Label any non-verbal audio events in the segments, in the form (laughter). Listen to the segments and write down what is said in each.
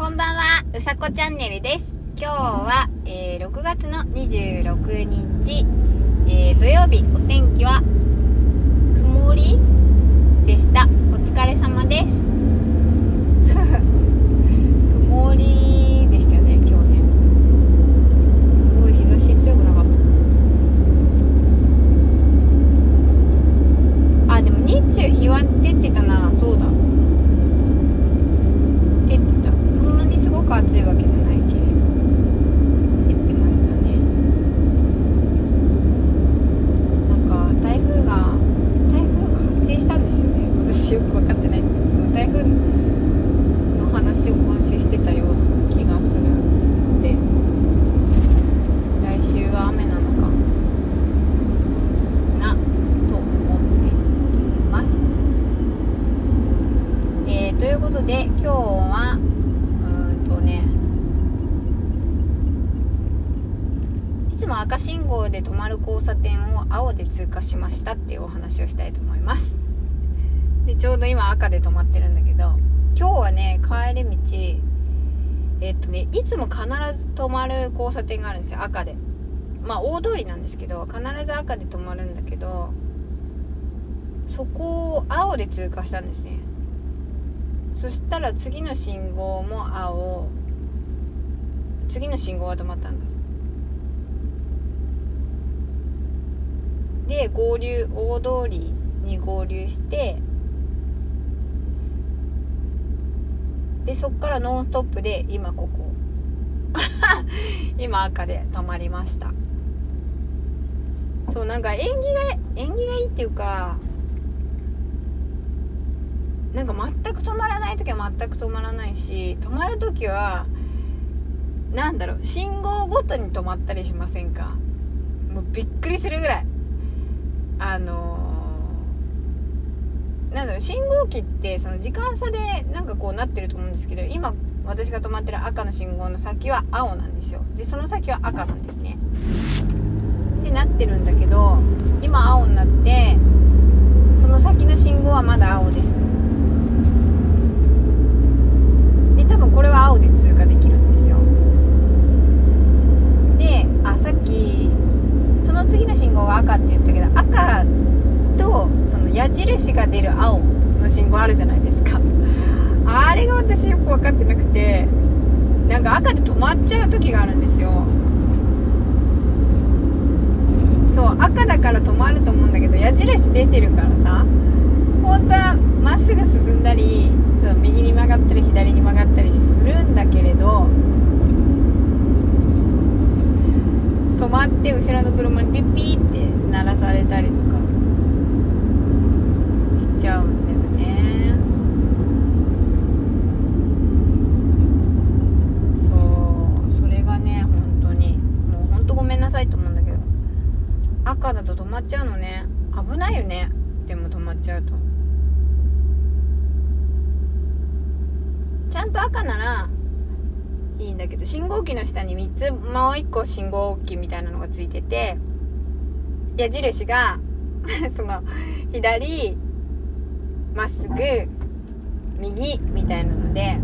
こんばんは、うさこチャンネルです。今日は、えー6月の26日、えー土曜日、お天気は曇りでした。お疲れ様です。曇りでしたよね、今日ね。すごい日差し強くなかった。あ、でも日中日は出てたな、そうだ。出てたそんなにすごく暑いわけじゃないけれど出てましたねなんか台風が台風が発生したんですよね私よく分かってないんですけど台風の話を今週してたような気がするので来週は雨なのかなと思っていますえー、ということで今日はうーんとねいつも赤信号で止まる交差点を青で通過しましたっていうお話をしたいと思います。でちょうど今赤で止まってるんだけど今日はね帰り道えっとねいつも必ず止まる交差点があるんですよ赤で。まあ大通りなんですけど必ず赤で止まるんだけどそこを青で通過したんですね。そしたら次の信号も青。次の信号は止まったんだ。で合流大通りに合流してでそっからノンストップで今ここ。(laughs) 今赤で止まりました。そうなんか縁起が縁起がいいっていうかなんか全く止まらない時は全く止まらないし止まる時はなんだろう信号ごとに止まったりしませんか？もうびっくりするぐらい。あのーなんだろう信号機ってその時間差でなんかこうなってると思うんですけど今私が止まってる赤の信号の先は青なんですよ。でその先は赤なんですね。ってなってるんだけど今青になってその先の信号はまだ青ですで多分これは青で通過できるんですよであさっきその次の信号が赤って言ったけど赤とその矢印が出る青の信号あるじゃないですか。あれが私よく分かってなくてなんか赤で止まっちゃう時があるんですよ。そう赤だから止まると思うんだけど矢印出てるからさ本当はまっすぐ進んだりその右に曲がったり左に曲がったりするんだけれど止まって後ろの車にピッピーって鳴らされたりとか。ちゃうんだよね。そうそれがね本当に。もう本当ごめんなさいと思うんだけど。赤だと止まっちゃうのね。危ないよね。でも止まっちゃうと。ちゃんと赤ならいいんだけど。信号機の下に3つもう1個信号機みたいなのがついてて。矢印が (laughs) その左まっすぐ右みたいなので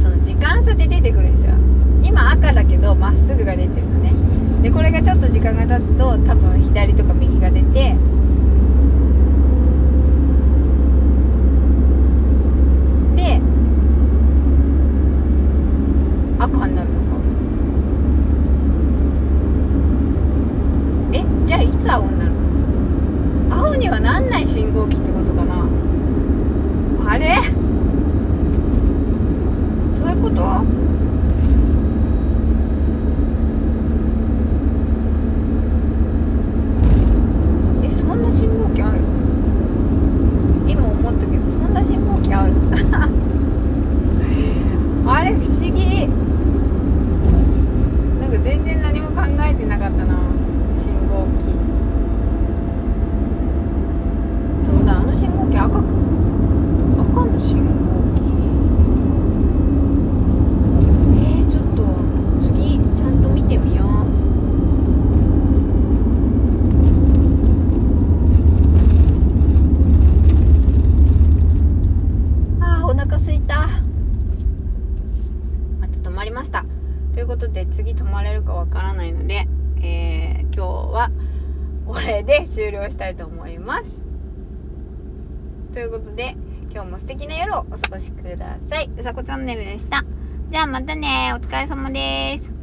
その時間差で出てくるんですよ。今赤だけどまっすぐが出てるのね。でこれがちょっと時間が経つと多分左とか右が出てで赤になるのか。えじゃあいつ青になるの？青にはなんない信号機ってことかなあれそういうことえそうことで次泊まれるかわからないので、えー、今日はこれで終了したいと思います。ということで今日も素敵な夜をお過ごしください。うさこチャンネルでした。じゃあまたねお疲れ様です。